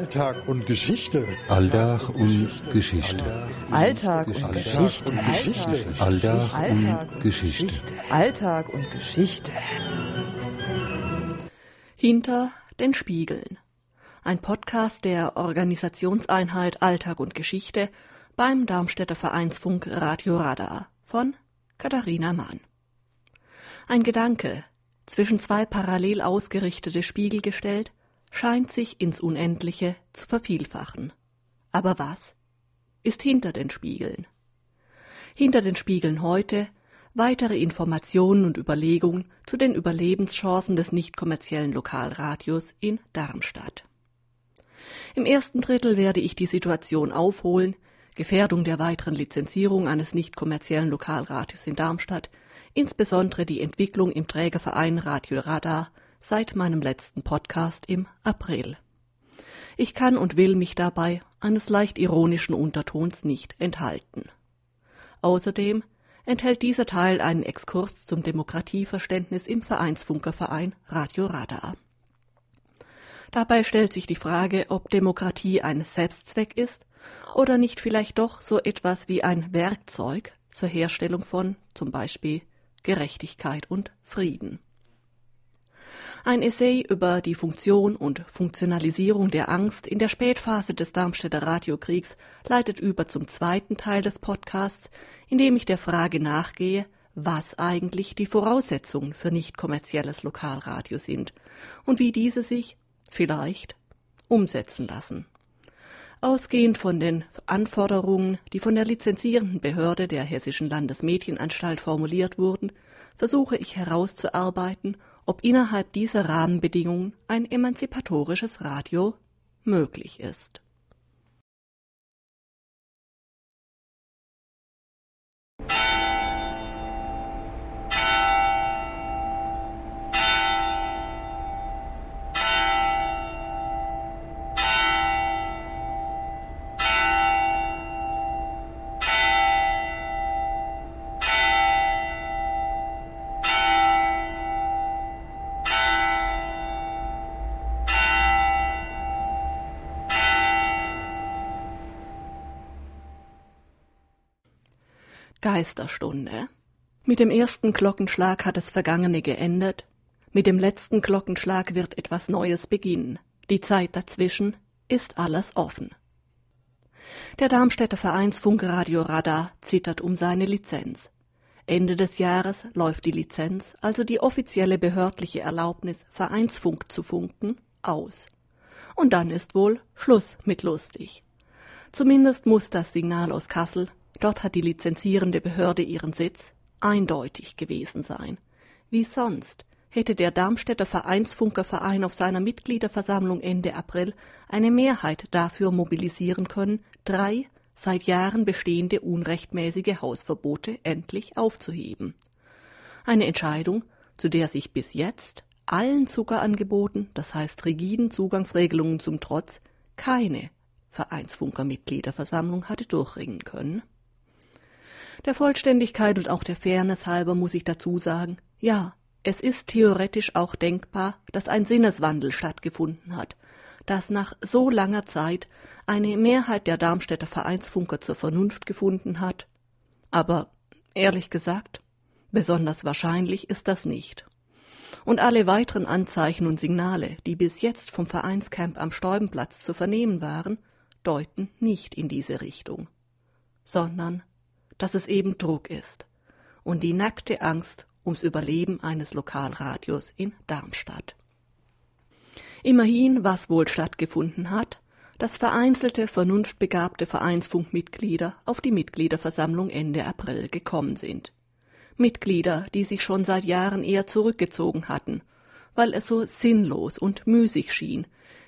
Alltag und Geschichte. Alltag und Geschichte. Alltag und Geschichte. Alltag und Geschichte. Alltag und Geschichte. Hinter den Spiegeln. Ein Podcast der Organisationseinheit Alltag und Geschichte beim Darmstädter Vereinsfunk Radio Radar von Katharina Mahn. Ein Gedanke, zwischen zwei parallel ausgerichtete Spiegel gestellt, scheint sich ins Unendliche zu vervielfachen. Aber was ist hinter den Spiegeln? Hinter den Spiegeln heute weitere Informationen und Überlegungen zu den Überlebenschancen des nicht kommerziellen Lokalradios in Darmstadt. Im ersten Drittel werde ich die Situation aufholen, Gefährdung der weiteren Lizenzierung eines nicht kommerziellen Lokalradios in Darmstadt, insbesondere die Entwicklung im Trägerverein Radio Radar seit meinem letzten Podcast im April. Ich kann und will mich dabei eines leicht ironischen Untertons nicht enthalten. Außerdem enthält dieser Teil einen Exkurs zum Demokratieverständnis im Vereinsfunkerverein Radio Radar. Dabei stellt sich die Frage, ob Demokratie ein Selbstzweck ist oder nicht vielleicht doch so etwas wie ein Werkzeug zur Herstellung von zum Beispiel Gerechtigkeit und Frieden. Ein Essay über die Funktion und Funktionalisierung der Angst in der Spätphase des Darmstädter Radiokriegs leitet über zum zweiten Teil des Podcasts, in dem ich der Frage nachgehe, was eigentlich die Voraussetzungen für nicht kommerzielles Lokalradio sind und wie diese sich vielleicht umsetzen lassen. Ausgehend von den Anforderungen, die von der lizenzierenden Behörde der Hessischen Landesmedienanstalt formuliert wurden, versuche ich herauszuarbeiten, ob innerhalb dieser Rahmenbedingungen ein emanzipatorisches Radio möglich ist. Geisterstunde. Mit dem ersten Glockenschlag hat das Vergangene geendet, mit dem letzten Glockenschlag wird etwas Neues beginnen. Die Zeit dazwischen ist alles offen. Der Darmstädter Vereinsfunk Radio Radar zittert um seine Lizenz. Ende des Jahres läuft die Lizenz, also die offizielle behördliche Erlaubnis, Vereinsfunk zu funken, aus. Und dann ist wohl Schluss mit lustig. Zumindest muss das Signal aus Kassel Dort hat die lizenzierende Behörde ihren Sitz eindeutig gewesen sein. Wie sonst hätte der Darmstädter Vereinsfunkerverein auf seiner Mitgliederversammlung Ende April eine Mehrheit dafür mobilisieren können, drei seit Jahren bestehende unrechtmäßige Hausverbote endlich aufzuheben. Eine Entscheidung, zu der sich bis jetzt allen Zuckerangeboten, das heißt rigiden Zugangsregelungen zum Trotz, keine Vereinsfunkermitgliederversammlung hatte durchringen können. Der Vollständigkeit und auch der Fairness halber muss ich dazu sagen, ja, es ist theoretisch auch denkbar, dass ein Sinneswandel stattgefunden hat, dass nach so langer Zeit eine Mehrheit der Darmstädter Vereinsfunker zur Vernunft gefunden hat. Aber ehrlich gesagt, besonders wahrscheinlich ist das nicht. Und alle weiteren Anzeichen und Signale, die bis jetzt vom Vereinscamp am Stäubenplatz zu vernehmen waren, deuten nicht in diese Richtung, sondern dass es eben Druck ist und die nackte Angst ums Überleben eines Lokalradios in Darmstadt. Immerhin, was wohl stattgefunden hat, dass vereinzelte, vernunftbegabte Vereinsfunkmitglieder auf die Mitgliederversammlung Ende April gekommen sind. Mitglieder, die sich schon seit Jahren eher zurückgezogen hatten, weil es so sinnlos und müßig schien,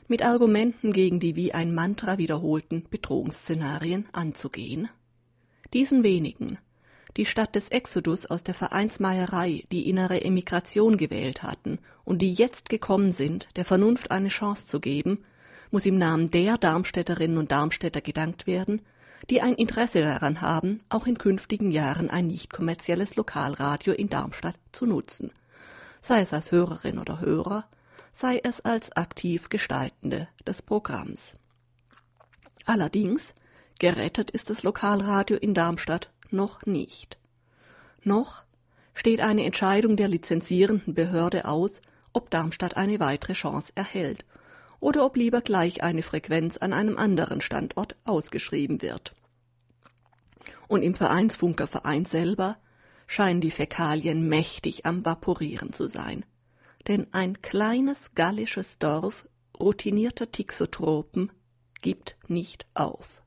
mit Argumenten gegen die wie ein Mantra wiederholten Bedrohungsszenarien anzugehen. Diesen wenigen, die statt des Exodus aus der Vereinsmeierei die innere Emigration gewählt hatten und die jetzt gekommen sind, der Vernunft eine Chance zu geben, muss im Namen der Darmstädterinnen und Darmstädter gedankt werden, die ein Interesse daran haben, auch in künftigen Jahren ein nicht kommerzielles Lokalradio in Darmstadt zu nutzen, sei es als Hörerin oder Hörer, sei es als aktiv Gestaltende des Programms. Allerdings gerettet ist das Lokalradio in Darmstadt noch nicht. Noch steht eine Entscheidung der lizenzierenden Behörde aus, ob Darmstadt eine weitere Chance erhält oder ob lieber gleich eine Frequenz an einem anderen Standort ausgeschrieben wird. Und im Vereinsfunker Verein selber scheinen die Fäkalien mächtig am Vaporieren zu sein. Denn ein kleines gallisches Dorf routinierter Tixotropen gibt nicht auf.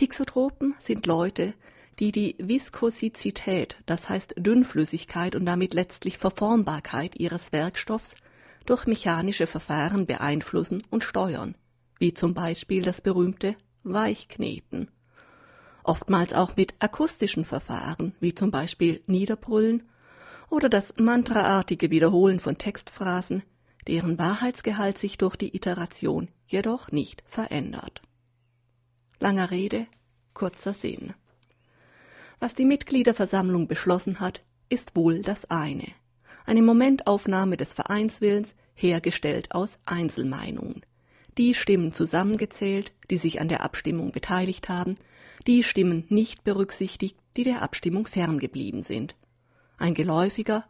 Tixotropen sind Leute, die die Viskosität, das heißt Dünnflüssigkeit und damit letztlich Verformbarkeit ihres Werkstoffs durch mechanische Verfahren beeinflussen und steuern, wie zum Beispiel das berühmte Weichkneten. Oftmals auch mit akustischen Verfahren, wie zum Beispiel Niederbrüllen oder das mantraartige Wiederholen von Textphrasen, deren Wahrheitsgehalt sich durch die Iteration jedoch nicht verändert. Langer Rede, kurzer Sinn. Was die Mitgliederversammlung beschlossen hat, ist wohl das eine. Eine Momentaufnahme des Vereinswillens, hergestellt aus Einzelmeinungen. Die Stimmen zusammengezählt, die sich an der Abstimmung beteiligt haben, die Stimmen nicht berücksichtigt, die der Abstimmung ferngeblieben sind. Ein geläufiger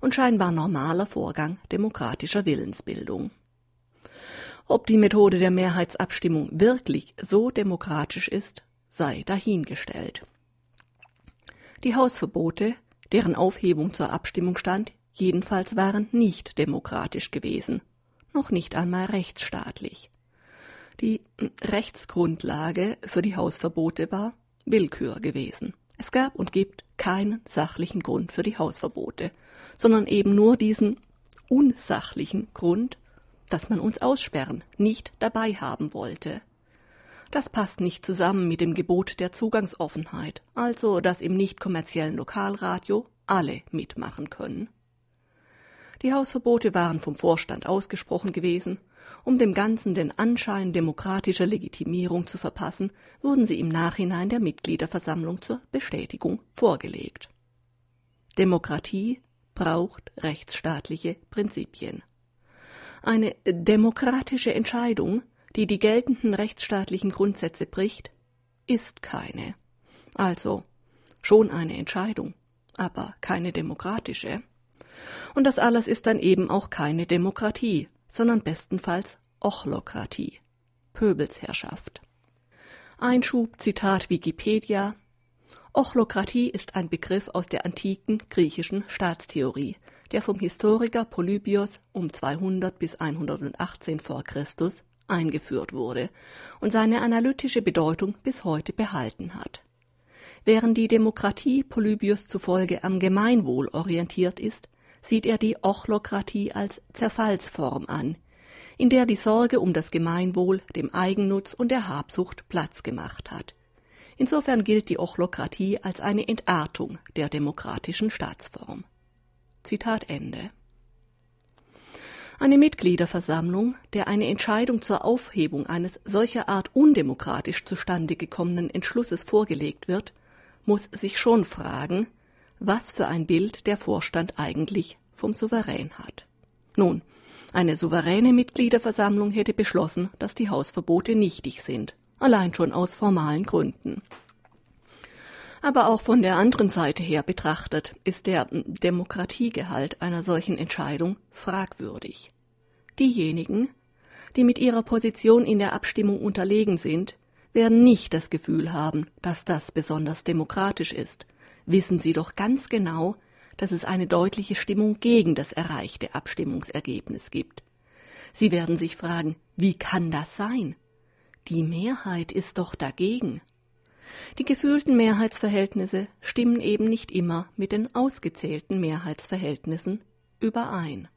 und scheinbar normaler Vorgang demokratischer Willensbildung. Ob die Methode der Mehrheitsabstimmung wirklich so demokratisch ist, sei dahingestellt. Die Hausverbote, deren Aufhebung zur Abstimmung stand, jedenfalls waren nicht demokratisch gewesen, noch nicht einmal rechtsstaatlich. Die Rechtsgrundlage für die Hausverbote war Willkür gewesen. Es gab und gibt keinen sachlichen Grund für die Hausverbote, sondern eben nur diesen unsachlichen Grund, dass man uns aussperren, nicht dabei haben wollte. Das passt nicht zusammen mit dem Gebot der Zugangsoffenheit, also dass im nicht kommerziellen Lokalradio alle mitmachen können. Die Hausverbote waren vom Vorstand ausgesprochen gewesen, um dem Ganzen den Anschein demokratischer Legitimierung zu verpassen, wurden sie im Nachhinein der Mitgliederversammlung zur Bestätigung vorgelegt. Demokratie braucht rechtsstaatliche Prinzipien. Eine demokratische Entscheidung die die geltenden rechtsstaatlichen Grundsätze bricht, ist keine. Also schon eine Entscheidung, aber keine demokratische. Und das alles ist dann eben auch keine Demokratie, sondern bestenfalls Ochlokratie, Pöbelsherrschaft. Einschub, Zitat Wikipedia. Ochlokratie ist ein Begriff aus der antiken griechischen Staatstheorie, der vom Historiker Polybios um 200 bis 118 vor Christus eingeführt wurde und seine analytische Bedeutung bis heute behalten hat. Während die Demokratie Polybius zufolge am Gemeinwohl orientiert ist, sieht er die Ochlokratie als Zerfallsform an, in der die Sorge um das Gemeinwohl dem Eigennutz und der Habsucht Platz gemacht hat. Insofern gilt die Ochlokratie als eine Entartung der demokratischen Staatsform. Zitat Ende. Eine Mitgliederversammlung, der eine Entscheidung zur Aufhebung eines solcher Art undemokratisch zustande gekommenen Entschlusses vorgelegt wird, muss sich schon fragen, was für ein Bild der Vorstand eigentlich vom Souverän hat. Nun, eine souveräne Mitgliederversammlung hätte beschlossen, dass die Hausverbote nichtig sind, allein schon aus formalen Gründen. Aber auch von der anderen Seite her betrachtet ist der Demokratiegehalt einer solchen Entscheidung fragwürdig. Diejenigen, die mit ihrer Position in der Abstimmung unterlegen sind, werden nicht das Gefühl haben, dass das besonders demokratisch ist. Wissen sie doch ganz genau, dass es eine deutliche Stimmung gegen das erreichte Abstimmungsergebnis gibt. Sie werden sich fragen, wie kann das sein? Die Mehrheit ist doch dagegen. Die gefühlten Mehrheitsverhältnisse stimmen eben nicht immer mit den ausgezählten Mehrheitsverhältnissen überein.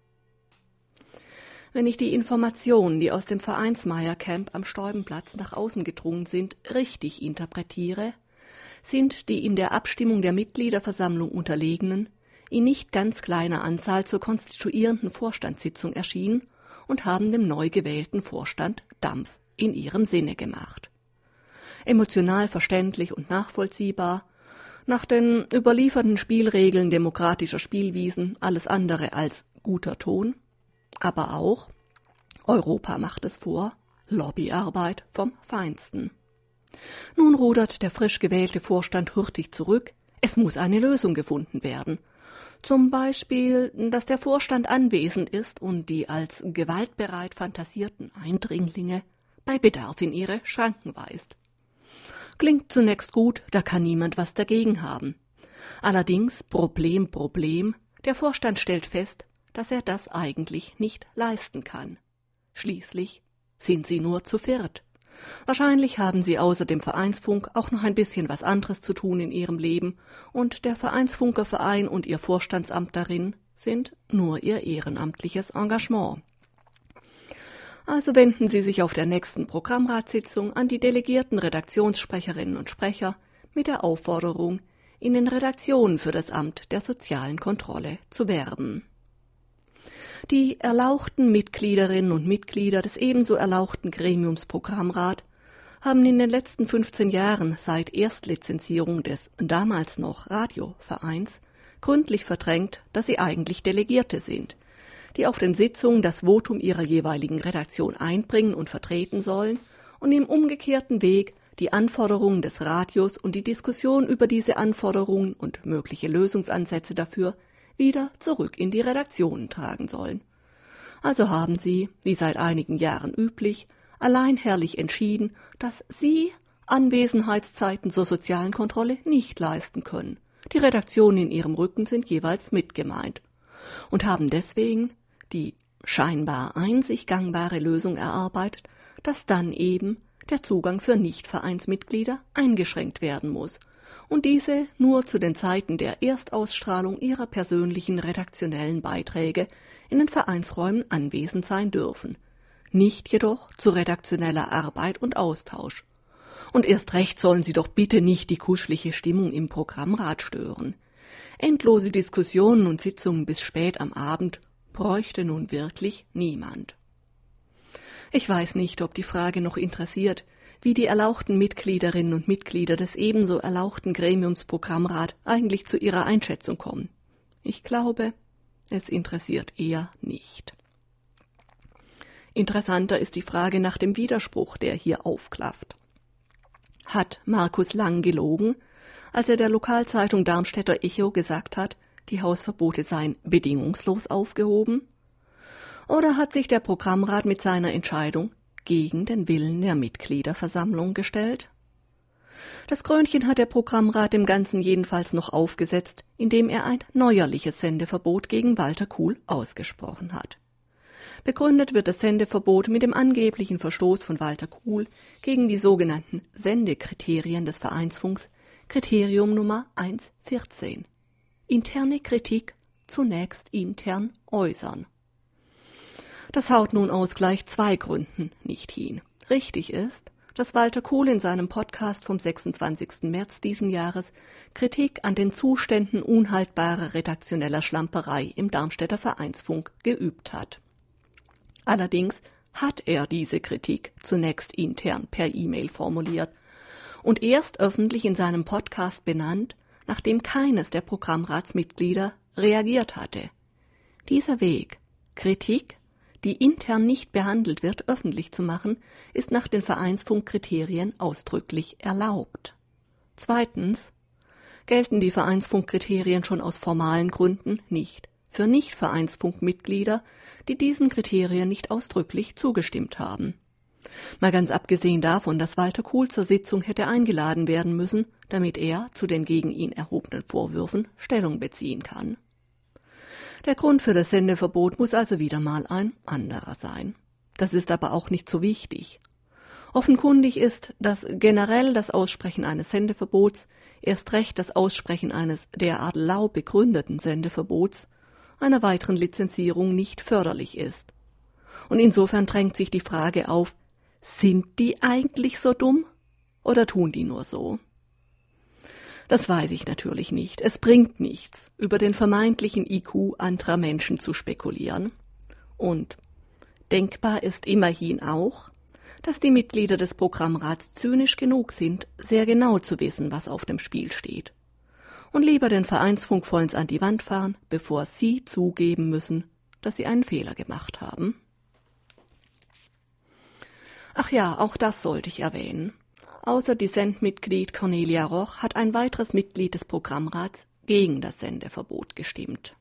Wenn ich die Informationen, die aus dem Vereinsmeiercamp am Stäubenplatz nach außen gedrungen sind, richtig interpretiere, sind die in der Abstimmung der Mitgliederversammlung Unterlegenen in nicht ganz kleiner Anzahl zur konstituierenden Vorstandssitzung erschienen und haben dem neu gewählten Vorstand Dampf in ihrem Sinne gemacht emotional verständlich und nachvollziehbar, nach den überlieferten Spielregeln demokratischer Spielwiesen alles andere als guter Ton? Aber auch, Europa macht es vor, Lobbyarbeit vom Feinsten. Nun rudert der frisch gewählte Vorstand hurtig zurück, es muss eine Lösung gefunden werden. Zum Beispiel, dass der Vorstand anwesend ist und die als gewaltbereit fantasierten Eindringlinge bei Bedarf in ihre Schranken weist. Klingt zunächst gut, da kann niemand was dagegen haben. Allerdings Problem, Problem, der Vorstand stellt fest, dass er das eigentlich nicht leisten kann. Schließlich sind sie nur zu viert. Wahrscheinlich haben sie außer dem Vereinsfunk auch noch ein bisschen was anderes zu tun in ihrem Leben, und der Vereinsfunkerverein und ihr Vorstandsamt darin sind nur ihr ehrenamtliches Engagement. Also wenden Sie sich auf der nächsten Programmratssitzung an die delegierten Redaktionssprecherinnen und Sprecher mit der Aufforderung, in den Redaktionen für das Amt der sozialen Kontrolle zu werben. Die erlauchten Mitgliederinnen und Mitglieder des ebenso erlauchten Gremiums Programmrat haben in den letzten 15 Jahren seit Erstlizenzierung des damals noch Radiovereins gründlich verdrängt, dass sie eigentlich Delegierte sind, die auf den Sitzungen das Votum ihrer jeweiligen Redaktion einbringen und vertreten sollen und im umgekehrten Weg die Anforderungen des Radios und die Diskussion über diese Anforderungen und mögliche Lösungsansätze dafür wieder zurück in die Redaktionen tragen sollen. Also haben sie, wie seit einigen Jahren üblich, allein herrlich entschieden, dass sie Anwesenheitszeiten zur sozialen Kontrolle nicht leisten können. Die Redaktionen in ihrem Rücken sind jeweils mitgemeint und haben deswegen die scheinbar einzig gangbare Lösung erarbeitet, dass dann eben der Zugang für Nichtvereinsmitglieder eingeschränkt werden muss und diese nur zu den Zeiten der Erstausstrahlung ihrer persönlichen redaktionellen Beiträge in den Vereinsräumen anwesend sein dürfen, nicht jedoch zu redaktioneller Arbeit und Austausch. Und erst recht sollen sie doch bitte nicht die kuschelige Stimmung im Programmrat stören. Endlose Diskussionen und Sitzungen bis spät am Abend bräuchte nun wirklich niemand. Ich weiß nicht, ob die Frage noch interessiert, wie die erlauchten Mitgliederinnen und Mitglieder des ebenso erlauchten Gremiums Programmrat eigentlich zu ihrer Einschätzung kommen. Ich glaube, es interessiert eher nicht. Interessanter ist die Frage nach dem Widerspruch, der hier aufklafft. Hat Markus Lang gelogen, als er der Lokalzeitung Darmstädter Echo gesagt hat, die Hausverbote seien bedingungslos aufgehoben? Oder hat sich der Programmrat mit seiner Entscheidung gegen den Willen der Mitgliederversammlung gestellt? Das Krönchen hat der Programmrat dem Ganzen jedenfalls noch aufgesetzt, indem er ein neuerliches Sendeverbot gegen Walter Kuhl ausgesprochen hat. Begründet wird das Sendeverbot mit dem angeblichen Verstoß von Walter Kuhl gegen die sogenannten Sendekriterien des Vereinsfunks, Kriterium Nummer 114 interne Kritik zunächst intern äußern. Das haut nun aus gleich zwei Gründen nicht hin. Richtig ist, dass Walter Kohl in seinem Podcast vom 26. März diesen Jahres Kritik an den Zuständen unhaltbarer redaktioneller Schlamperei im Darmstädter Vereinsfunk geübt hat. Allerdings hat er diese Kritik zunächst intern per E-Mail formuliert und erst öffentlich in seinem Podcast benannt, nachdem keines der Programmratsmitglieder reagiert hatte. Dieser Weg, Kritik, die intern nicht behandelt wird, öffentlich zu machen, ist nach den Vereinsfunkkriterien ausdrücklich erlaubt. Zweitens gelten die Vereinsfunkkriterien schon aus formalen Gründen nicht für Nicht-Vereinsfunkmitglieder, die diesen Kriterien nicht ausdrücklich zugestimmt haben. Mal ganz abgesehen davon, dass Walter Kuhl zur Sitzung hätte eingeladen werden müssen, damit er zu den gegen ihn erhobenen Vorwürfen Stellung beziehen kann. Der Grund für das Sendeverbot muss also wieder mal ein anderer sein. Das ist aber auch nicht so wichtig. Offenkundig ist, dass generell das Aussprechen eines Sendeverbots, erst recht das Aussprechen eines derart lau begründeten Sendeverbots, einer weiteren Lizenzierung nicht förderlich ist. Und insofern drängt sich die Frage auf, sind die eigentlich so dumm oder tun die nur so? Das weiß ich natürlich nicht. Es bringt nichts, über den vermeintlichen IQ anderer Menschen zu spekulieren. Und denkbar ist immerhin auch, dass die Mitglieder des Programmrats zynisch genug sind, sehr genau zu wissen, was auf dem Spiel steht. Und lieber den Vereinsfunk vollends an die Wand fahren, bevor sie zugeben müssen, dass sie einen Fehler gemacht haben. Ach ja, auch das sollte ich erwähnen. Außer Dissent-Mitglied Cornelia Roch hat ein weiteres Mitglied des Programmrats gegen das Sendeverbot gestimmt.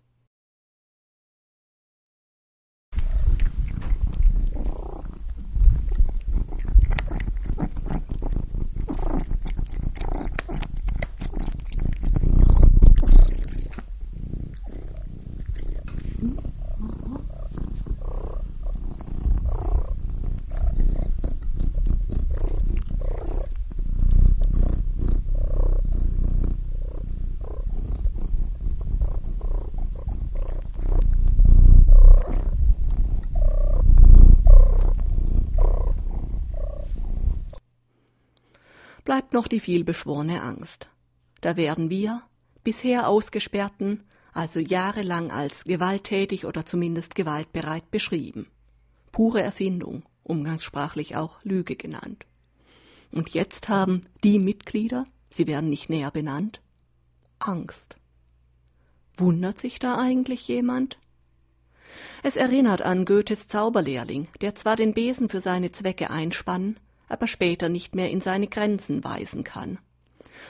Bleibt noch die vielbeschworene Angst. Da werden wir, bisher Ausgesperrten, also jahrelang als gewalttätig oder zumindest gewaltbereit beschrieben. Pure Erfindung, umgangssprachlich auch Lüge genannt. Und jetzt haben die Mitglieder, sie werden nicht näher benannt, Angst. Wundert sich da eigentlich jemand? Es erinnert an Goethes Zauberlehrling, der zwar den Besen für seine Zwecke einspannen, aber später nicht mehr in seine Grenzen weisen kann.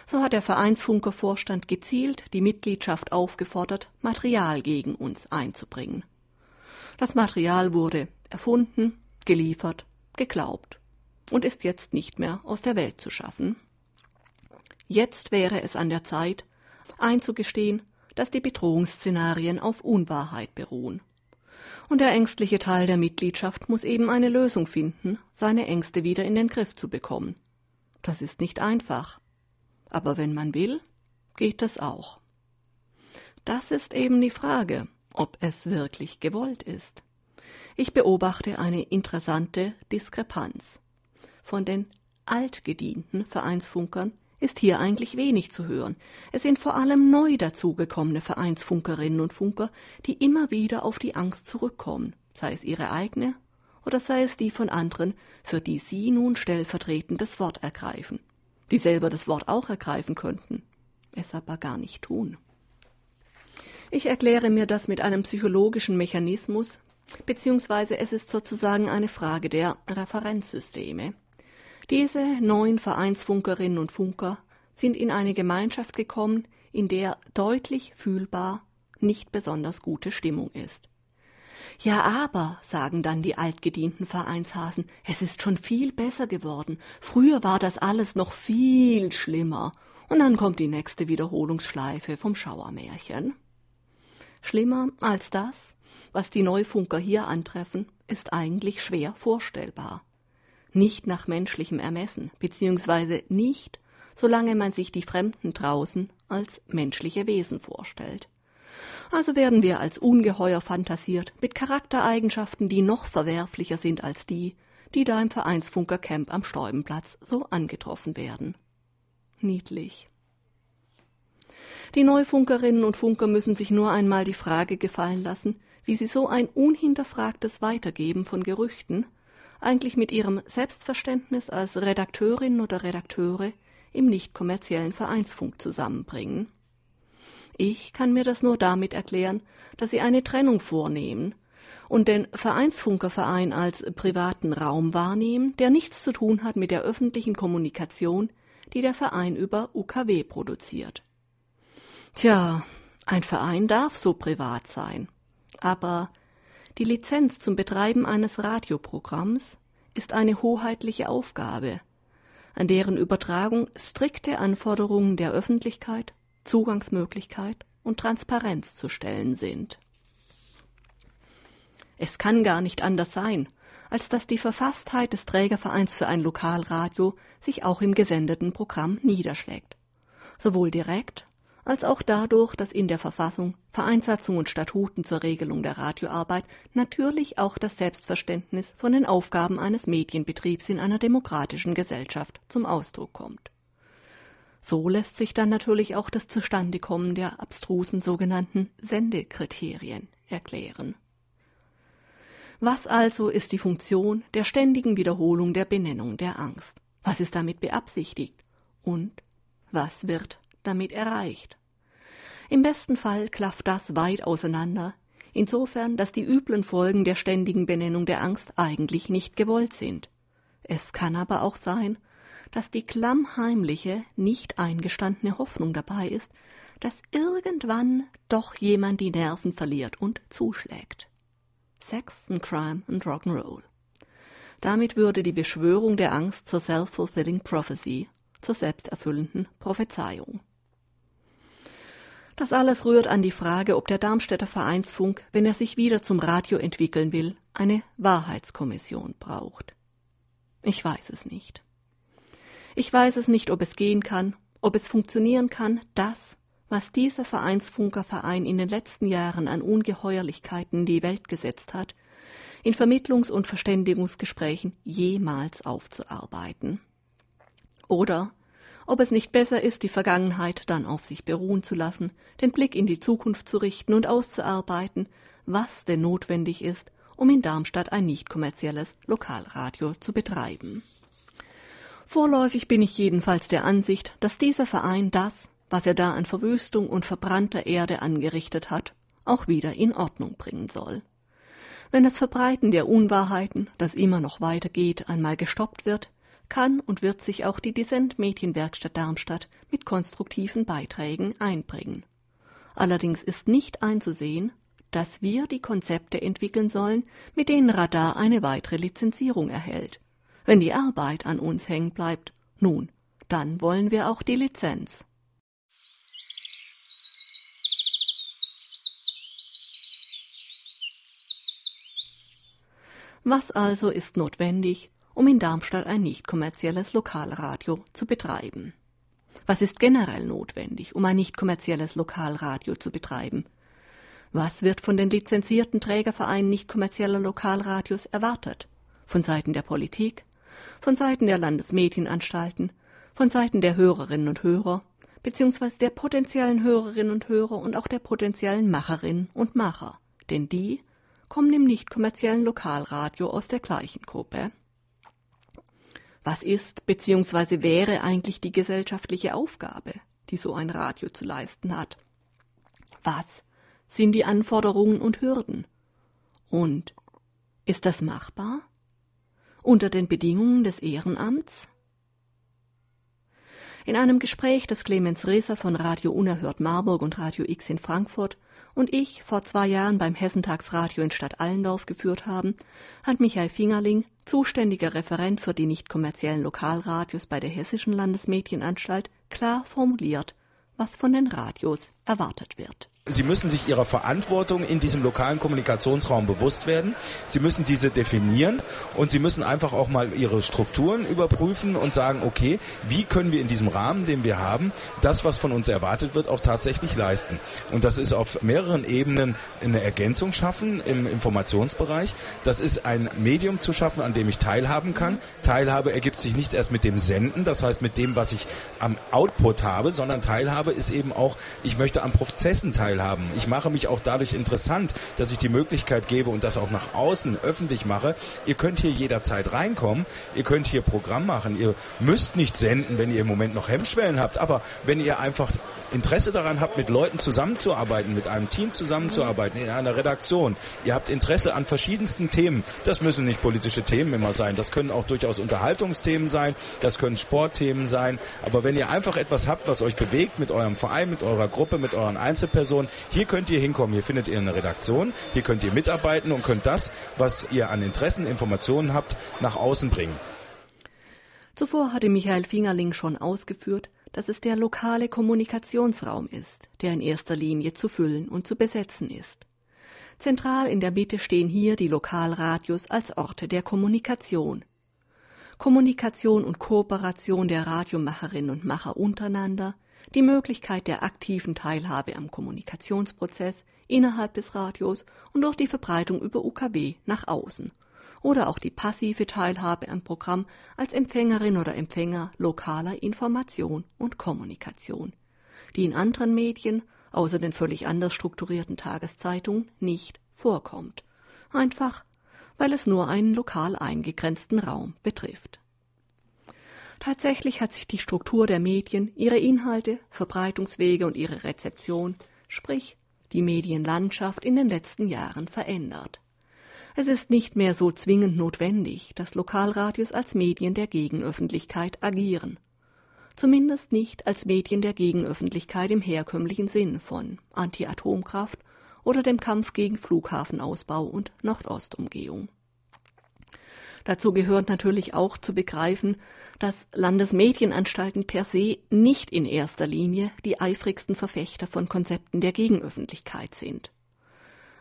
So hat der Vereinsfunkervorstand gezielt die Mitgliedschaft aufgefordert, Material gegen uns einzubringen. Das Material wurde erfunden, geliefert, geglaubt und ist jetzt nicht mehr aus der Welt zu schaffen. Jetzt wäre es an der Zeit, einzugestehen, dass die Bedrohungsszenarien auf Unwahrheit beruhen und der ängstliche Teil der Mitgliedschaft muss eben eine Lösung finden, seine Ängste wieder in den Griff zu bekommen. Das ist nicht einfach. Aber wenn man will, geht das auch. Das ist eben die Frage, ob es wirklich gewollt ist. Ich beobachte eine interessante Diskrepanz. Von den altgedienten Vereinsfunkern ist hier eigentlich wenig zu hören. Es sind vor allem neu dazugekommene Vereinsfunkerinnen und Funker, die immer wieder auf die Angst zurückkommen, sei es ihre eigene oder sei es die von anderen, für die sie nun stellvertretend das Wort ergreifen, die selber das Wort auch ergreifen könnten, es aber gar nicht tun. Ich erkläre mir das mit einem psychologischen Mechanismus, beziehungsweise es ist sozusagen eine Frage der Referenzsysteme. Diese neun Vereinsfunkerinnen und Funker sind in eine Gemeinschaft gekommen, in der deutlich fühlbar nicht besonders gute Stimmung ist. Ja, aber, sagen dann die altgedienten Vereinshasen, es ist schon viel besser geworden. Früher war das alles noch viel schlimmer. Und dann kommt die nächste Wiederholungsschleife vom Schauermärchen. Schlimmer als das, was die Neufunker hier antreffen, ist eigentlich schwer vorstellbar nicht nach menschlichem Ermessen, beziehungsweise nicht, solange man sich die Fremden draußen als menschliche Wesen vorstellt. Also werden wir als Ungeheuer fantasiert, mit Charaktereigenschaften, die noch verwerflicher sind als die, die da im Vereinsfunkercamp am Stäubenplatz so angetroffen werden. Niedlich. Die Neufunkerinnen und Funker müssen sich nur einmal die Frage gefallen lassen, wie sie so ein unhinterfragtes Weitergeben von Gerüchten eigentlich mit ihrem Selbstverständnis als Redakteurin oder Redakteure im nicht kommerziellen Vereinsfunk zusammenbringen. Ich kann mir das nur damit erklären, dass sie eine Trennung vornehmen und den Vereinsfunkerverein als privaten Raum wahrnehmen, der nichts zu tun hat mit der öffentlichen Kommunikation, die der Verein über UKW produziert. Tja, ein Verein darf so privat sein, aber die Lizenz zum Betreiben eines Radioprogramms ist eine hoheitliche Aufgabe, an deren Übertragung strikte Anforderungen der Öffentlichkeit, Zugangsmöglichkeit und Transparenz zu stellen sind. Es kann gar nicht anders sein, als dass die Verfasstheit des Trägervereins für ein Lokalradio sich auch im gesendeten Programm niederschlägt, sowohl direkt als auch dadurch, dass in der Verfassung, Vereinssatzung und Statuten zur Regelung der Radioarbeit natürlich auch das Selbstverständnis von den Aufgaben eines Medienbetriebs in einer demokratischen Gesellschaft zum Ausdruck kommt. So lässt sich dann natürlich auch das Zustandekommen der abstrusen sogenannten Sendekriterien erklären. Was also ist die Funktion der ständigen Wiederholung der Benennung der Angst? Was ist damit beabsichtigt? Und was wird damit erreicht. Im besten Fall klafft das weit auseinander, insofern, dass die üblen Folgen der ständigen Benennung der Angst eigentlich nicht gewollt sind. Es kann aber auch sein, dass die klammheimliche, nicht eingestandene Hoffnung dabei ist, dass irgendwann doch jemand die Nerven verliert und zuschlägt. Sex and Crime and Rock'n'Roll. Damit würde die Beschwörung der Angst zur self-fulfilling prophecy, zur selbsterfüllenden Prophezeiung. Das alles rührt an die Frage, ob der Darmstädter Vereinsfunk, wenn er sich wieder zum Radio entwickeln will, eine Wahrheitskommission braucht. Ich weiß es nicht. Ich weiß es nicht, ob es gehen kann, ob es funktionieren kann, das, was dieser Vereinsfunkerverein in den letzten Jahren an Ungeheuerlichkeiten in die Welt gesetzt hat, in Vermittlungs- und Verständigungsgesprächen jemals aufzuarbeiten. Oder ob es nicht besser ist, die Vergangenheit dann auf sich beruhen zu lassen, den Blick in die Zukunft zu richten und auszuarbeiten, was denn notwendig ist, um in Darmstadt ein nicht kommerzielles Lokalradio zu betreiben. Vorläufig bin ich jedenfalls der Ansicht, dass dieser Verein das, was er da an Verwüstung und verbrannter Erde angerichtet hat, auch wieder in Ordnung bringen soll. Wenn das Verbreiten der Unwahrheiten, das immer noch weitergeht, einmal gestoppt wird, kann und wird sich auch die Dissent Mädchenwerkstatt Darmstadt mit konstruktiven Beiträgen einbringen. Allerdings ist nicht einzusehen, dass wir die Konzepte entwickeln sollen, mit denen Radar eine weitere Lizenzierung erhält. Wenn die Arbeit an uns hängen bleibt, nun, dann wollen wir auch die Lizenz. Was also ist notwendig, um in Darmstadt ein nicht kommerzielles Lokalradio zu betreiben. Was ist generell notwendig, um ein nicht kommerzielles Lokalradio zu betreiben? Was wird von den lizenzierten Trägervereinen nicht kommerzieller Lokalradios erwartet? Von Seiten der Politik, von Seiten der Landesmedienanstalten, von Seiten der Hörerinnen und Hörer, beziehungsweise der potenziellen Hörerinnen und Hörer und auch der potenziellen Macherinnen und Macher, denn die kommen im nicht kommerziellen Lokalradio aus der gleichen Gruppe. Was ist bzw. wäre eigentlich die gesellschaftliche Aufgabe, die so ein Radio zu leisten hat? Was sind die Anforderungen und Hürden? Und ist das machbar? Unter den Bedingungen des Ehrenamts? In einem Gespräch, das Clemens Reser von Radio Unerhört Marburg und Radio X in Frankfurt und ich vor zwei Jahren beim Hessentagsradio in Stadt Allendorf geführt haben, hat Michael Fingerling, zuständiger Referent für die nicht kommerziellen Lokalradios bei der Hessischen Landesmedienanstalt, klar formuliert, was von den Radios erwartet wird. Sie müssen sich Ihrer Verantwortung in diesem lokalen Kommunikationsraum bewusst werden. Sie müssen diese definieren und Sie müssen einfach auch mal Ihre Strukturen überprüfen und sagen, okay, wie können wir in diesem Rahmen, den wir haben, das, was von uns erwartet wird, auch tatsächlich leisten. Und das ist auf mehreren Ebenen eine Ergänzung schaffen im Informationsbereich. Das ist ein Medium zu schaffen, an dem ich teilhaben kann. Teilhabe ergibt sich nicht erst mit dem Senden, das heißt mit dem, was ich am Output habe, sondern Teilhabe ist eben auch, ich möchte am Prozessen teilhaben teilhaben. Ich mache mich auch dadurch interessant, dass ich die Möglichkeit gebe und das auch nach außen öffentlich mache. Ihr könnt hier jederzeit reinkommen. Ihr könnt hier Programm machen. Ihr müsst nicht senden, wenn ihr im Moment noch Hemmschwellen habt. Aber wenn ihr einfach Interesse daran habt, mit Leuten zusammenzuarbeiten, mit einem Team zusammenzuarbeiten, in einer Redaktion, ihr habt Interesse an verschiedensten Themen, das müssen nicht politische Themen immer sein, das können auch durchaus Unterhaltungsthemen sein, das können Sportthemen sein, aber wenn ihr einfach etwas habt, was euch bewegt mit eurem Verein, mit eurer Gruppe, mit euren Einzelpersonen, hier könnt ihr hinkommen, hier findet ihr eine Redaktion, hier könnt ihr mitarbeiten und könnt das, was ihr an Interessen, Informationen habt, nach außen bringen. Zuvor hatte Michael Fingerling schon ausgeführt, dass es der lokale Kommunikationsraum ist, der in erster Linie zu füllen und zu besetzen ist. Zentral in der Mitte stehen hier die Lokalradios als Orte der Kommunikation. Kommunikation und Kooperation der Radiomacherinnen und Macher untereinander, die Möglichkeit der aktiven Teilhabe am Kommunikationsprozess innerhalb des Radios und durch die Verbreitung über UKW nach außen oder auch die passive Teilhabe am Programm als Empfängerin oder Empfänger lokaler Information und Kommunikation, die in anderen Medien, außer den völlig anders strukturierten Tageszeitungen, nicht vorkommt. Einfach, weil es nur einen lokal eingegrenzten Raum betrifft. Tatsächlich hat sich die Struktur der Medien, ihre Inhalte, Verbreitungswege und ihre Rezeption, sprich die Medienlandschaft in den letzten Jahren verändert. Es ist nicht mehr so zwingend notwendig, dass Lokalradios als Medien der Gegenöffentlichkeit agieren. Zumindest nicht als Medien der Gegenöffentlichkeit im herkömmlichen Sinn von Anti-Atomkraft oder dem Kampf gegen Flughafenausbau und Nordostumgehung. Dazu gehört natürlich auch zu begreifen, dass Landesmedienanstalten per se nicht in erster Linie die eifrigsten Verfechter von Konzepten der Gegenöffentlichkeit sind.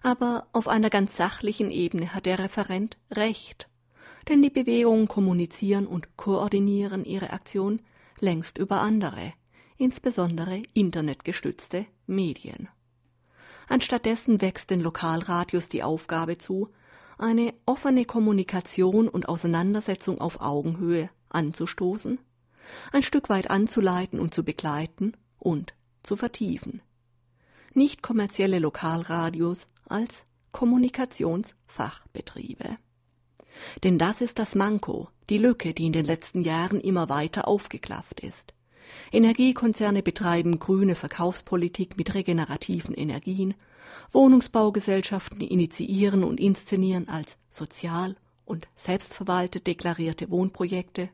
Aber auf einer ganz sachlichen Ebene hat der Referent recht, denn die Bewegungen kommunizieren und koordinieren ihre Aktion längst über andere, insbesondere internetgestützte Medien. Anstattdessen wächst den Lokalradios die Aufgabe zu, eine offene Kommunikation und Auseinandersetzung auf Augenhöhe anzustoßen, ein Stück weit anzuleiten und zu begleiten und zu vertiefen. Nicht kommerzielle Lokalradios als Kommunikationsfachbetriebe. Denn das ist das Manko, die Lücke, die in den letzten Jahren immer weiter aufgeklafft ist. Energiekonzerne betreiben grüne Verkaufspolitik mit regenerativen Energien, Wohnungsbaugesellschaften initiieren und inszenieren als sozial und selbstverwaltet deklarierte Wohnprojekte.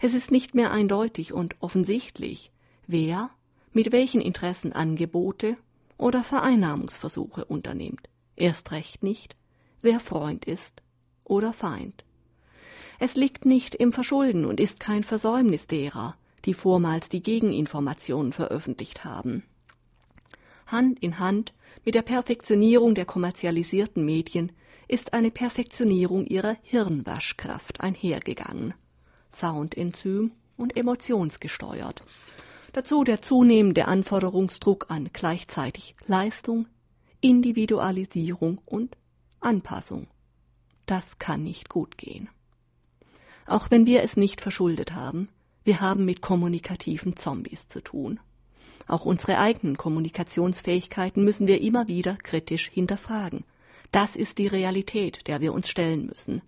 Es ist nicht mehr eindeutig und offensichtlich, wer mit welchen Interessen Angebote oder Vereinnahmungsversuche unternimmt. Erst recht nicht, wer Freund ist oder Feind. Es liegt nicht im Verschulden und ist kein Versäumnis derer, die vormals die Gegeninformationen veröffentlicht haben. Hand in Hand mit der Perfektionierung der kommerzialisierten Medien ist eine Perfektionierung ihrer Hirnwaschkraft einhergegangen. Soundenzym und emotionsgesteuert. Dazu der zunehmende Anforderungsdruck an gleichzeitig Leistung, Individualisierung und Anpassung. Das kann nicht gut gehen. Auch wenn wir es nicht verschuldet haben, wir haben mit kommunikativen Zombies zu tun. Auch unsere eigenen Kommunikationsfähigkeiten müssen wir immer wieder kritisch hinterfragen. Das ist die Realität, der wir uns stellen müssen.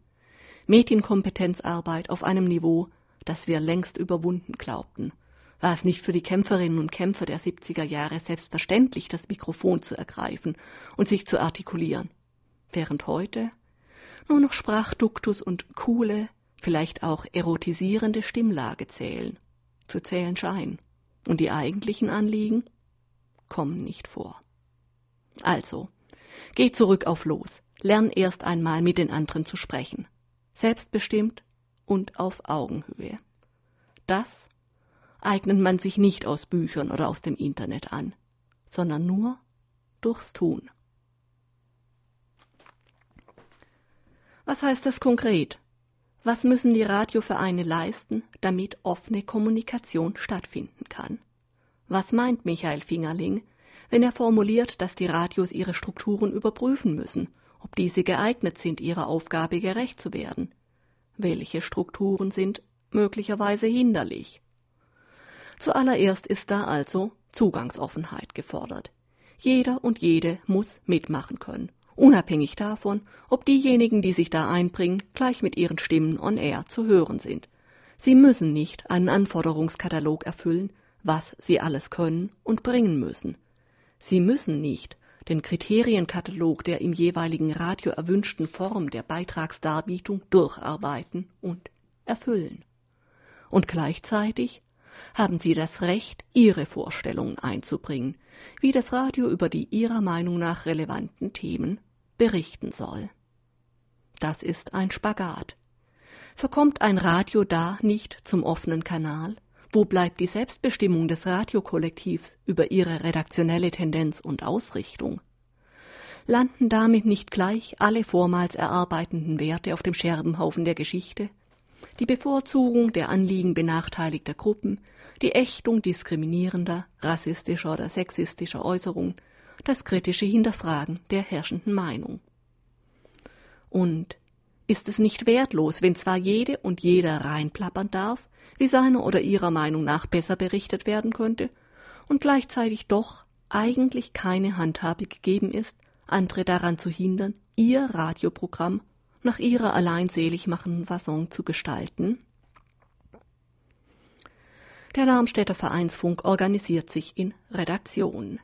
Medienkompetenzarbeit auf einem Niveau, das wir längst überwunden glaubten. War es nicht für die Kämpferinnen und Kämpfer der 70er Jahre selbstverständlich, das Mikrofon zu ergreifen und sich zu artikulieren? Während heute nur noch Sprachduktus und coole, vielleicht auch erotisierende Stimmlage zählen, zu zählen scheinen. Und die eigentlichen Anliegen kommen nicht vor. Also, geh zurück auf los, lern erst einmal mit den anderen zu sprechen, selbstbestimmt und auf Augenhöhe. Das eignet man sich nicht aus Büchern oder aus dem Internet an, sondern nur durchs Tun. Was heißt das konkret? Was müssen die Radiovereine leisten, damit offene Kommunikation stattfinden kann? Was meint Michael Fingerling, wenn er formuliert, dass die Radios ihre Strukturen überprüfen müssen, ob diese geeignet sind, ihrer Aufgabe gerecht zu werden? Welche Strukturen sind möglicherweise hinderlich? Zuallererst ist da also Zugangsoffenheit gefordert. Jeder und jede muss mitmachen können unabhängig davon, ob diejenigen, die sich da einbringen, gleich mit ihren Stimmen on air zu hören sind. Sie müssen nicht einen Anforderungskatalog erfüllen, was sie alles können und bringen müssen. Sie müssen nicht den Kriterienkatalog der im jeweiligen Radio erwünschten Form der Beitragsdarbietung durcharbeiten und erfüllen. Und gleichzeitig haben Sie das Recht, Ihre Vorstellungen einzubringen, wie das Radio über die Ihrer Meinung nach relevanten Themen berichten soll. Das ist ein Spagat. Verkommt ein Radio da nicht zum offenen Kanal? Wo bleibt die Selbstbestimmung des Radiokollektivs über ihre redaktionelle Tendenz und Ausrichtung? Landen damit nicht gleich alle vormals erarbeitenden Werte auf dem Scherbenhaufen der Geschichte? Die Bevorzugung der Anliegen benachteiligter Gruppen, die Ächtung diskriminierender, rassistischer oder sexistischer Äußerungen, das kritische Hinterfragen der herrschenden Meinung. Und ist es nicht wertlos, wenn zwar jede und jeder reinplappern darf, wie seiner oder ihrer Meinung nach besser berichtet werden könnte, und gleichzeitig doch eigentlich keine Handhabe gegeben ist, andere daran zu hindern, ihr Radioprogramm nach ihrer allein selig machenden Fasson zu gestalten? Der Darmstädter Vereinsfunk organisiert sich in Redaktionen.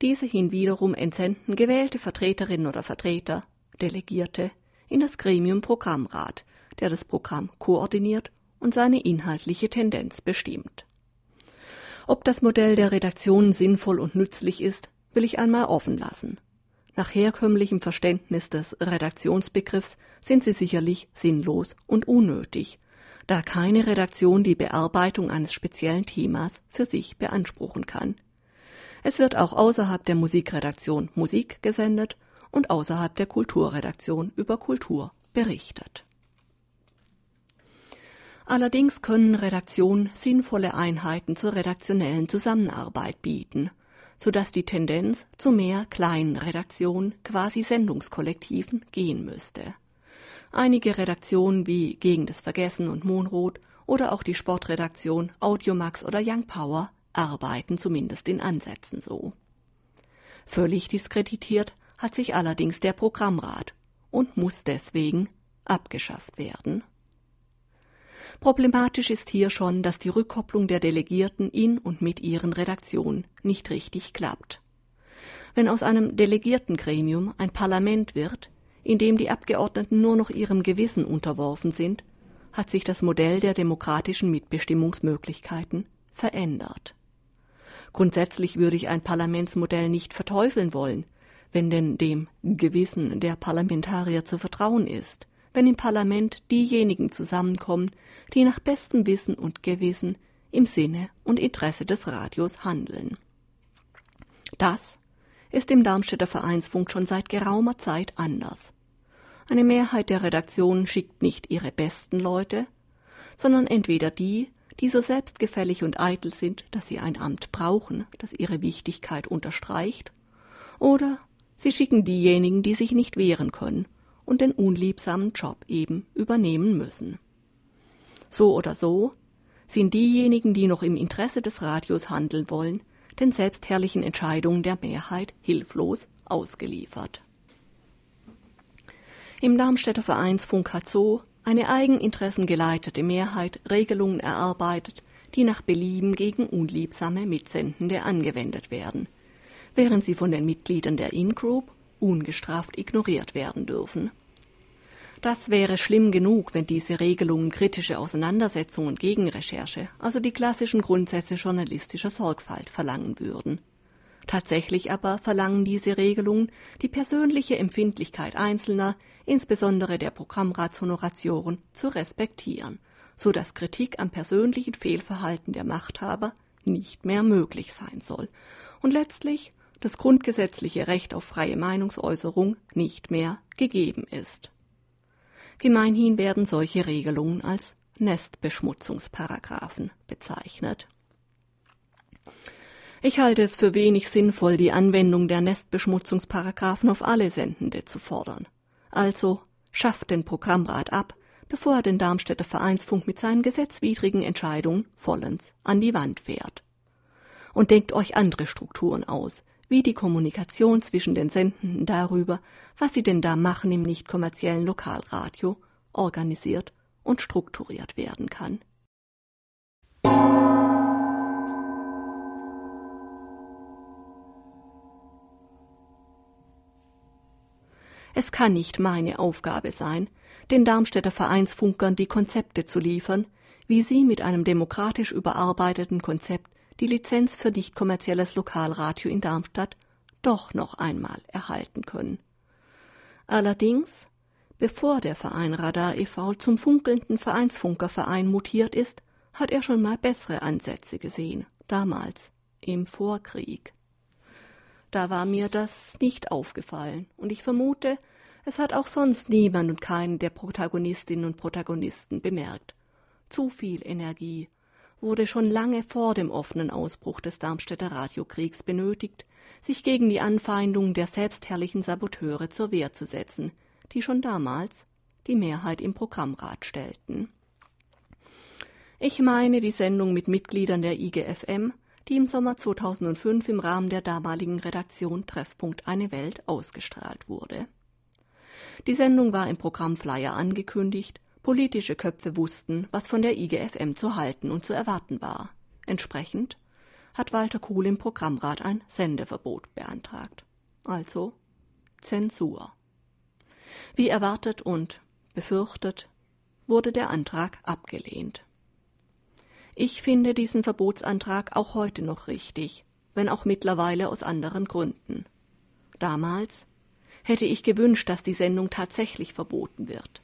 Diese hinwiederum entsenden gewählte Vertreterinnen oder Vertreter, Delegierte, in das Gremium Programmrat, der das Programm koordiniert und seine inhaltliche Tendenz bestimmt. Ob das Modell der Redaktion sinnvoll und nützlich ist, will ich einmal offen lassen. Nach herkömmlichem Verständnis des Redaktionsbegriffs sind sie sicherlich sinnlos und unnötig, da keine Redaktion die Bearbeitung eines speziellen Themas für sich beanspruchen kann. Es wird auch außerhalb der Musikredaktion Musik gesendet und außerhalb der Kulturredaktion über Kultur berichtet. Allerdings können Redaktionen sinnvolle Einheiten zur redaktionellen Zusammenarbeit bieten, so dass die Tendenz zu mehr kleinen Redaktionen, quasi Sendungskollektiven, gehen müsste. Einige Redaktionen wie Gegen das Vergessen und Monrot oder auch die Sportredaktion Audiomax oder Young Power arbeiten zumindest in Ansätzen so. Völlig diskreditiert hat sich allerdings der Programmrat und muss deswegen abgeschafft werden. Problematisch ist hier schon, dass die Rückkopplung der Delegierten in und mit ihren Redaktionen nicht richtig klappt. Wenn aus einem Delegiertengremium ein Parlament wird, in dem die Abgeordneten nur noch ihrem Gewissen unterworfen sind, hat sich das Modell der demokratischen Mitbestimmungsmöglichkeiten verändert. Grundsätzlich würde ich ein Parlamentsmodell nicht verteufeln wollen, wenn denn dem Gewissen der Parlamentarier zu vertrauen ist wenn im Parlament diejenigen zusammenkommen, die nach bestem Wissen und Gewissen im Sinne und Interesse des Radios handeln. Das ist im Darmstädter Vereinsfunk schon seit geraumer Zeit anders. Eine Mehrheit der Redaktionen schickt nicht ihre besten Leute, sondern entweder die, die so selbstgefällig und eitel sind, dass sie ein Amt brauchen, das ihre Wichtigkeit unterstreicht, oder sie schicken diejenigen, die sich nicht wehren können und den unliebsamen Job eben übernehmen müssen. So oder so sind diejenigen, die noch im Interesse des Radios handeln wollen, den selbstherrlichen Entscheidungen der Mehrheit hilflos ausgeliefert. Im Darmstädter Vereinsfunk hat so eine eigeninteressengeleitete Mehrheit Regelungen erarbeitet, die nach Belieben gegen unliebsame Mitsendende angewendet werden, während sie von den Mitgliedern der In-Group ungestraft ignoriert werden dürfen. Das wäre schlimm genug, wenn diese Regelungen kritische Auseinandersetzung und Gegenrecherche, also die klassischen Grundsätze journalistischer Sorgfalt, verlangen würden. Tatsächlich aber verlangen diese Regelungen die persönliche Empfindlichkeit Einzelner, insbesondere der Programmratshonoratioren, zu respektieren, so dass Kritik am persönlichen Fehlverhalten der Machthaber nicht mehr möglich sein soll und letztlich das grundgesetzliche Recht auf freie Meinungsäußerung nicht mehr gegeben ist. Gemeinhin werden solche Regelungen als Nestbeschmutzungsparagraphen bezeichnet. Ich halte es für wenig sinnvoll, die Anwendung der Nestbeschmutzungsparagraphen auf alle Sendende zu fordern. Also schafft den Programmrat ab, bevor er den Darmstädter Vereinsfunk mit seinen gesetzwidrigen Entscheidungen vollends an die Wand fährt. Und denkt euch andere Strukturen aus, wie die Kommunikation zwischen den Sendenden darüber, was sie denn da machen im nicht kommerziellen Lokalradio, organisiert und strukturiert werden kann. Es kann nicht meine Aufgabe sein, den Darmstädter Vereinsfunkern die Konzepte zu liefern, wie sie mit einem demokratisch überarbeiteten Konzept die Lizenz für nicht kommerzielles Lokalradio in Darmstadt doch noch einmal erhalten können. Allerdings, bevor der Verein Radar e.V. zum funkelnden Vereinsfunkerverein mutiert ist, hat er schon mal bessere Ansätze gesehen, damals, im Vorkrieg. Da war mir das nicht aufgefallen, und ich vermute, es hat auch sonst niemand und keinen der Protagonistinnen und Protagonisten bemerkt. Zu viel Energie, wurde schon lange vor dem offenen Ausbruch des Darmstädter Radiokriegs benötigt, sich gegen die Anfeindung der selbstherrlichen Saboteure zur Wehr zu setzen, die schon damals die Mehrheit im Programmrat stellten. Ich meine die Sendung mit Mitgliedern der IGFM, die im Sommer 2005 im Rahmen der damaligen Redaktion Treffpunkt Eine Welt ausgestrahlt wurde. Die Sendung war im Programmflyer angekündigt Politische Köpfe wussten, was von der IGFM zu halten und zu erwarten war. Entsprechend hat Walter Kuhl im Programmrat ein Sendeverbot beantragt. Also Zensur. Wie erwartet und befürchtet wurde der Antrag abgelehnt. Ich finde diesen Verbotsantrag auch heute noch richtig, wenn auch mittlerweile aus anderen Gründen. Damals hätte ich gewünscht, dass die Sendung tatsächlich verboten wird.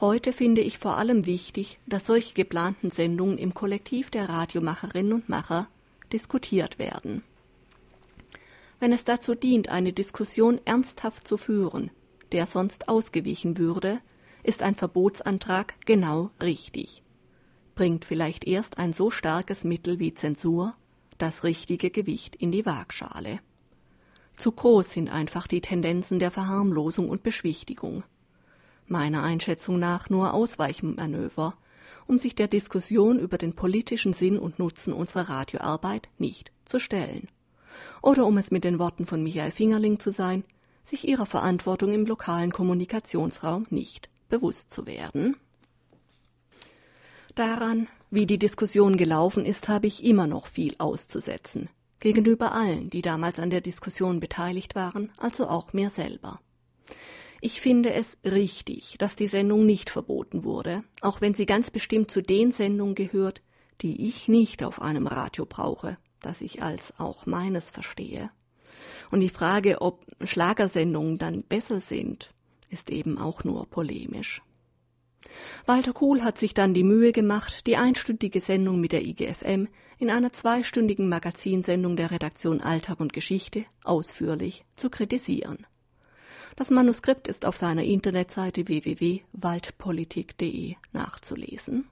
Heute finde ich vor allem wichtig, dass solche geplanten Sendungen im Kollektiv der Radiomacherinnen und Macher diskutiert werden. Wenn es dazu dient, eine Diskussion ernsthaft zu führen, der sonst ausgewichen würde, ist ein Verbotsantrag genau richtig bringt vielleicht erst ein so starkes Mittel wie Zensur das richtige Gewicht in die Waagschale. Zu groß sind einfach die Tendenzen der Verharmlosung und Beschwichtigung. Meiner Einschätzung nach nur Ausweichmanöver, um sich der Diskussion über den politischen Sinn und Nutzen unserer Radioarbeit nicht zu stellen. Oder um es mit den Worten von Michael Fingerling zu sein, sich ihrer Verantwortung im lokalen Kommunikationsraum nicht bewusst zu werden. Daran, wie die Diskussion gelaufen ist, habe ich immer noch viel auszusetzen. Gegenüber allen, die damals an der Diskussion beteiligt waren, also auch mir selber. Ich finde es richtig, dass die Sendung nicht verboten wurde, auch wenn sie ganz bestimmt zu den Sendungen gehört, die ich nicht auf einem Radio brauche, das ich als auch meines verstehe. Und die Frage, ob Schlagersendungen dann besser sind, ist eben auch nur polemisch. Walter Kuhl hat sich dann die Mühe gemacht, die einstündige Sendung mit der IGFM in einer zweistündigen Magazinsendung der Redaktion Alltag und Geschichte ausführlich zu kritisieren. Das Manuskript ist auf seiner Internetseite www.waldpolitik.de nachzulesen.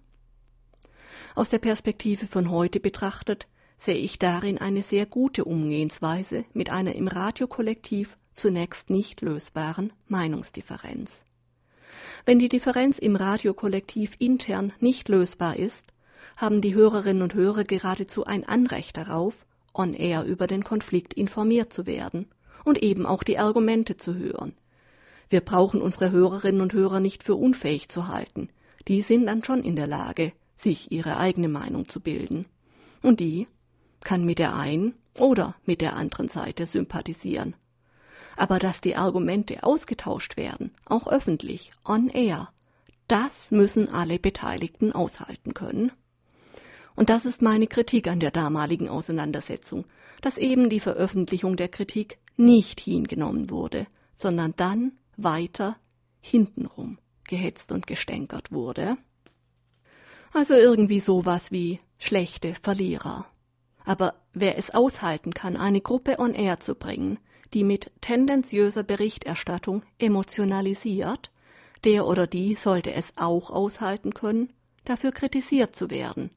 Aus der Perspektive von heute betrachtet sehe ich darin eine sehr gute Umgehensweise mit einer im Radiokollektiv zunächst nicht lösbaren Meinungsdifferenz. Wenn die Differenz im Radiokollektiv intern nicht lösbar ist, haben die Hörerinnen und Hörer geradezu ein Anrecht darauf, on air über den Konflikt informiert zu werden und eben auch die Argumente zu hören. Wir brauchen unsere Hörerinnen und Hörer nicht für unfähig zu halten. Die sind dann schon in der Lage, sich ihre eigene Meinung zu bilden. Und die kann mit der einen oder mit der anderen Seite sympathisieren aber dass die Argumente ausgetauscht werden, auch öffentlich, on air, das müssen alle Beteiligten aushalten können. Und das ist meine Kritik an der damaligen Auseinandersetzung, dass eben die Veröffentlichung der Kritik nicht hingenommen wurde, sondern dann weiter hintenrum gehetzt und gestänkert wurde. Also irgendwie sowas wie schlechte Verlierer. Aber wer es aushalten kann, eine Gruppe on air zu bringen, die mit tendenziöser Berichterstattung emotionalisiert, der oder die sollte es auch aushalten können, dafür kritisiert zu werden.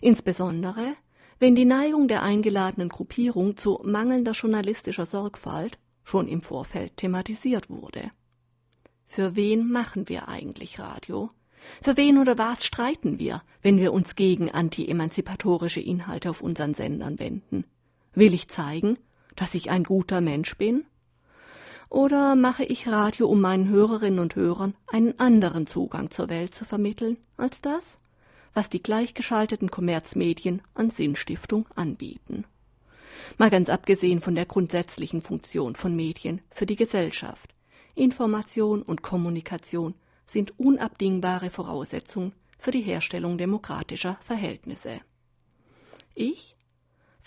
Insbesondere, wenn die Neigung der eingeladenen Gruppierung zu mangelnder journalistischer Sorgfalt schon im Vorfeld thematisiert wurde. Für wen machen wir eigentlich Radio? Für wen oder was streiten wir, wenn wir uns gegen anti-emanzipatorische Inhalte auf unseren Sendern wenden? Will ich zeigen, dass ich ein guter Mensch bin? Oder mache ich Radio, um meinen Hörerinnen und Hörern einen anderen Zugang zur Welt zu vermitteln als das, was die gleichgeschalteten Kommerzmedien an Sinnstiftung anbieten? Mal ganz abgesehen von der grundsätzlichen Funktion von Medien für die Gesellschaft. Information und Kommunikation sind unabdingbare Voraussetzungen für die Herstellung demokratischer Verhältnisse. Ich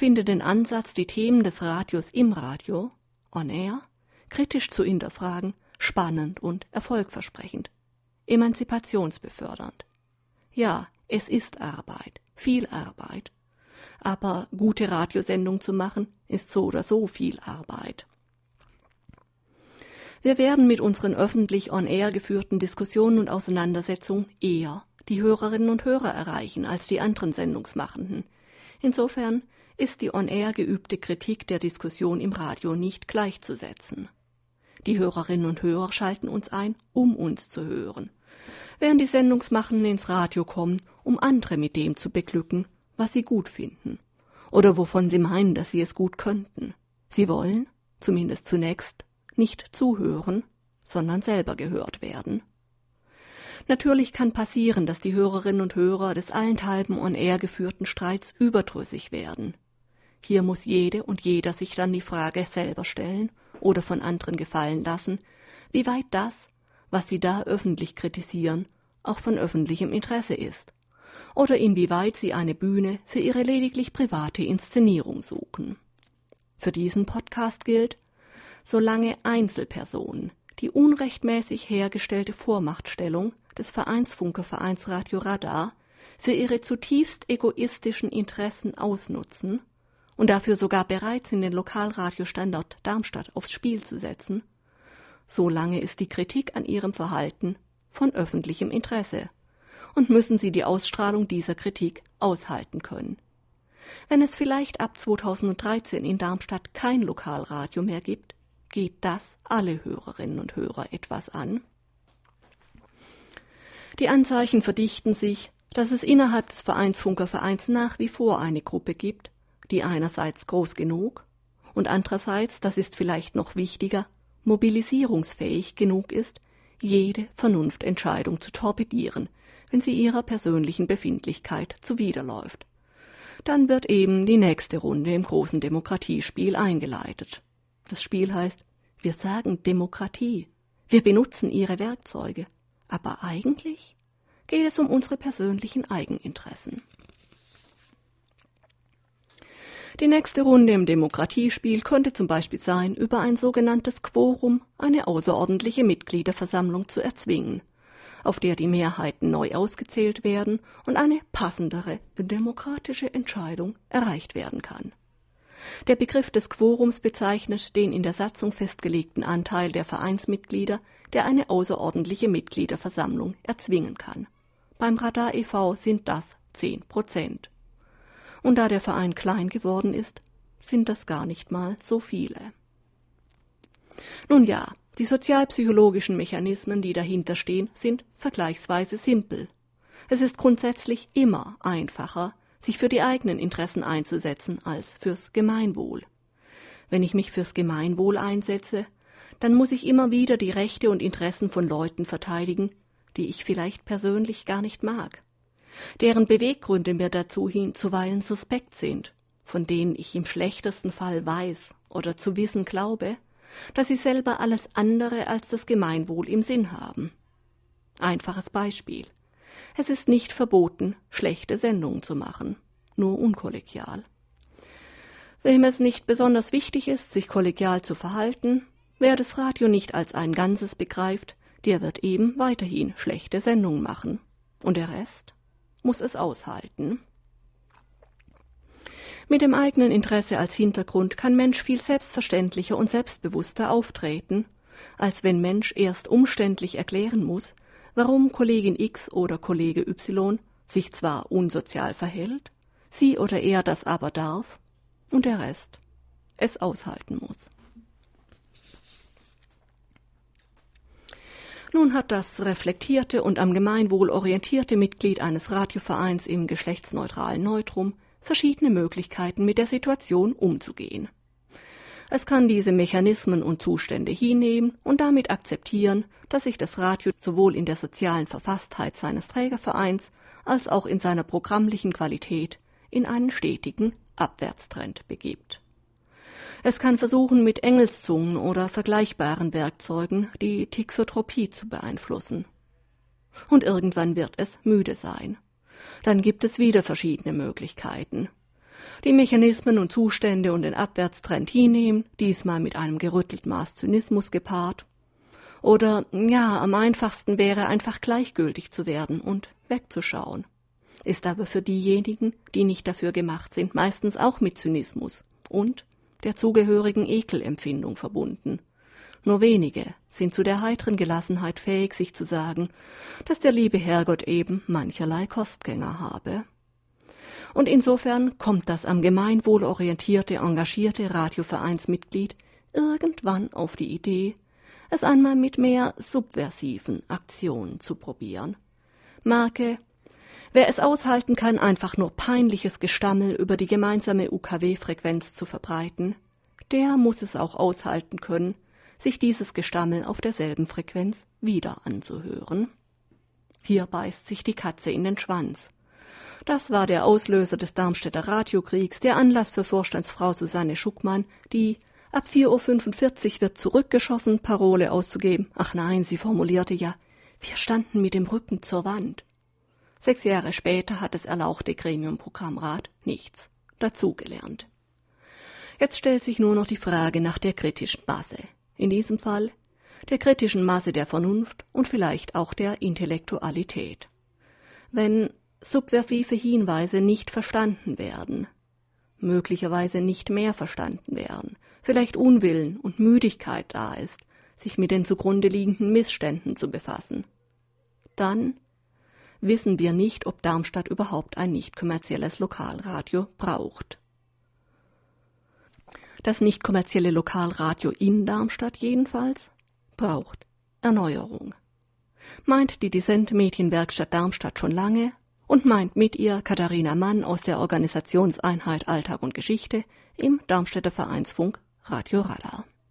finde den Ansatz, die Themen des Radios im Radio, on air, kritisch zu hinterfragen, spannend und erfolgversprechend, emanzipationsbefördernd. Ja, es ist Arbeit, viel Arbeit. Aber gute Radiosendung zu machen, ist so oder so viel Arbeit. Wir werden mit unseren öffentlich on-air geführten Diskussionen und Auseinandersetzungen eher die Hörerinnen und Hörer erreichen als die anderen Sendungsmachenden. Insofern ist die on-air geübte Kritik der Diskussion im Radio nicht gleichzusetzen. Die Hörerinnen und Hörer schalten uns ein, um uns zu hören, während die Sendungsmachenden ins Radio kommen, um andere mit dem zu beglücken, was sie gut finden oder wovon sie meinen, dass sie es gut könnten. Sie wollen, zumindest zunächst, nicht zuhören, sondern selber gehört werden. Natürlich kann passieren, dass die Hörerinnen und Hörer des allenthalben on air geführten Streits überdrüssig werden Hier muss jede und jeder sich dann die Frage selber stellen oder von anderen gefallen lassen, wie weit das, was sie da öffentlich kritisieren, auch von öffentlichem Interesse ist, oder inwieweit sie eine Bühne für ihre lediglich private Inszenierung suchen. Für diesen Podcast gilt, solange Einzelpersonen die unrechtmäßig hergestellte Vormachtstellung des Vereinsfunker Vereinsradio Radar für ihre zutiefst egoistischen Interessen ausnutzen und dafür sogar bereit sind, den Lokalradiostandort Darmstadt aufs Spiel zu setzen, solange ist die Kritik an ihrem Verhalten von öffentlichem Interesse und müssen sie die Ausstrahlung dieser Kritik aushalten können. Wenn es vielleicht ab 2013 in Darmstadt kein Lokalradio mehr gibt, geht das alle Hörerinnen und Hörer etwas an. Die Anzeichen verdichten sich, dass es innerhalb des Vereinsfunkervereins nach wie vor eine Gruppe gibt, die einerseits groß genug und andererseits, das ist vielleicht noch wichtiger, mobilisierungsfähig genug ist, jede Vernunftentscheidung zu torpedieren, wenn sie ihrer persönlichen Befindlichkeit zuwiderläuft. Dann wird eben die nächste Runde im großen Demokratiespiel eingeleitet. Das Spiel heißt, wir sagen Demokratie, wir benutzen ihre Werkzeuge, aber eigentlich geht es um unsere persönlichen Eigeninteressen. Die nächste Runde im Demokratiespiel könnte zum Beispiel sein, über ein sogenanntes Quorum eine außerordentliche Mitgliederversammlung zu erzwingen, auf der die Mehrheiten neu ausgezählt werden und eine passendere demokratische Entscheidung erreicht werden kann. Der Begriff des Quorums bezeichnet den in der Satzung festgelegten Anteil der Vereinsmitglieder, der eine außerordentliche Mitgliederversammlung erzwingen kann. Beim Radar e.V. sind das zehn Prozent. Und da der Verein klein geworden ist, sind das gar nicht mal so viele. Nun ja, die sozialpsychologischen Mechanismen, die dahinter stehen, sind vergleichsweise simpel. Es ist grundsätzlich immer einfacher, sich für die eigenen Interessen einzusetzen als fürs Gemeinwohl. Wenn ich mich fürs Gemeinwohl einsetze, dann muss ich immer wieder die Rechte und Interessen von Leuten verteidigen, die ich vielleicht persönlich gar nicht mag, deren Beweggründe mir dazu hin zuweilen suspekt sind, von denen ich im schlechtesten Fall weiß oder zu wissen glaube, dass sie selber alles andere als das Gemeinwohl im Sinn haben. Einfaches Beispiel. Es ist nicht verboten, schlechte Sendungen zu machen, nur unkollegial. Wem es nicht besonders wichtig ist, sich kollegial zu verhalten, wer das Radio nicht als ein Ganzes begreift, der wird eben weiterhin schlechte Sendungen machen. Und der Rest muss es aushalten. Mit dem eigenen Interesse als Hintergrund kann Mensch viel selbstverständlicher und selbstbewusster auftreten, als wenn Mensch erst umständlich erklären muss, warum Kollegin X oder Kollege Y sich zwar unsozial verhält, sie oder er das aber darf und der Rest es aushalten muss. Nun hat das reflektierte und am Gemeinwohl orientierte Mitglied eines Radiovereins im geschlechtsneutralen Neutrum verschiedene Möglichkeiten, mit der Situation umzugehen. Es kann diese Mechanismen und Zustände hinnehmen und damit akzeptieren, dass sich das Radio sowohl in der sozialen Verfasstheit seines Trägervereins als auch in seiner programmlichen Qualität in einen stetigen Abwärtstrend begibt. Es kann versuchen, mit Engelszungen oder vergleichbaren Werkzeugen die Tixotropie zu beeinflussen. Und irgendwann wird es müde sein. Dann gibt es wieder verschiedene Möglichkeiten. Die Mechanismen und Zustände und den Abwärtstrend hinnehmen, diesmal mit einem gerüttelt Maß Zynismus gepaart. Oder, ja, am einfachsten wäre einfach gleichgültig zu werden und wegzuschauen. Ist aber für diejenigen, die nicht dafür gemacht sind, meistens auch mit Zynismus und der zugehörigen Ekelempfindung verbunden. Nur wenige sind zu der heiteren Gelassenheit fähig, sich zu sagen, dass der liebe Herrgott eben mancherlei Kostgänger habe. Und insofern kommt das am Gemeinwohl orientierte, engagierte Radiovereinsmitglied irgendwann auf die Idee, es einmal mit mehr subversiven Aktionen zu probieren. Marke, wer es aushalten kann, einfach nur peinliches Gestammel über die gemeinsame UKW-Frequenz zu verbreiten, der muss es auch aushalten können, sich dieses Gestammel auf derselben Frequenz wieder anzuhören. Hier beißt sich die Katze in den Schwanz. Das war der Auslöser des Darmstädter Radiokriegs, der Anlass für Vorstandsfrau Susanne Schuckmann, die ab 4.45 Uhr wird zurückgeschossen Parole auszugeben. Ach nein, sie formulierte ja, wir standen mit dem Rücken zur Wand. Sechs Jahre später hat das erlauchte Gremiumprogrammrat nichts dazugelernt. Jetzt stellt sich nur noch die Frage nach der kritischen Masse. In diesem Fall der kritischen Masse der Vernunft und vielleicht auch der Intellektualität. Wenn subversive Hinweise nicht verstanden werden, möglicherweise nicht mehr verstanden werden, vielleicht Unwillen und Müdigkeit da ist, sich mit den zugrunde liegenden Missständen zu befassen, dann wissen wir nicht, ob Darmstadt überhaupt ein nicht kommerzielles Lokalradio braucht. Das nicht kommerzielle Lokalradio in Darmstadt jedenfalls braucht Erneuerung. Meint die Dissent Medienwerkstatt Darmstadt schon lange und meint mit ihr Katharina Mann aus der Organisationseinheit Alltag und Geschichte im Darmstädter Vereinsfunk Radio Radar.